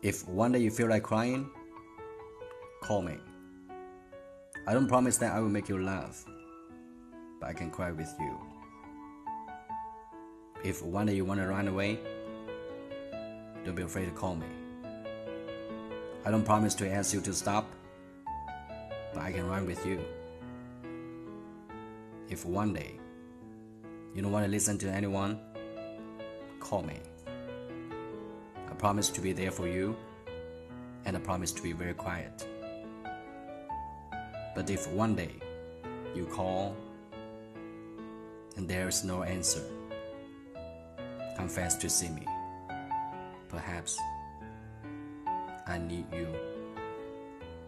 If one day you feel like crying, call me. I don't promise that I will make you laugh, but I can cry with you. If one day you want to run away, don't be afraid to call me. I don't promise to ask you to stop, but I can run with you. If one day you don't want to listen to anyone, call me. Promise to be there for you, and I promise to be very quiet. But if one day you call and there is no answer, confess to see me. Perhaps I need you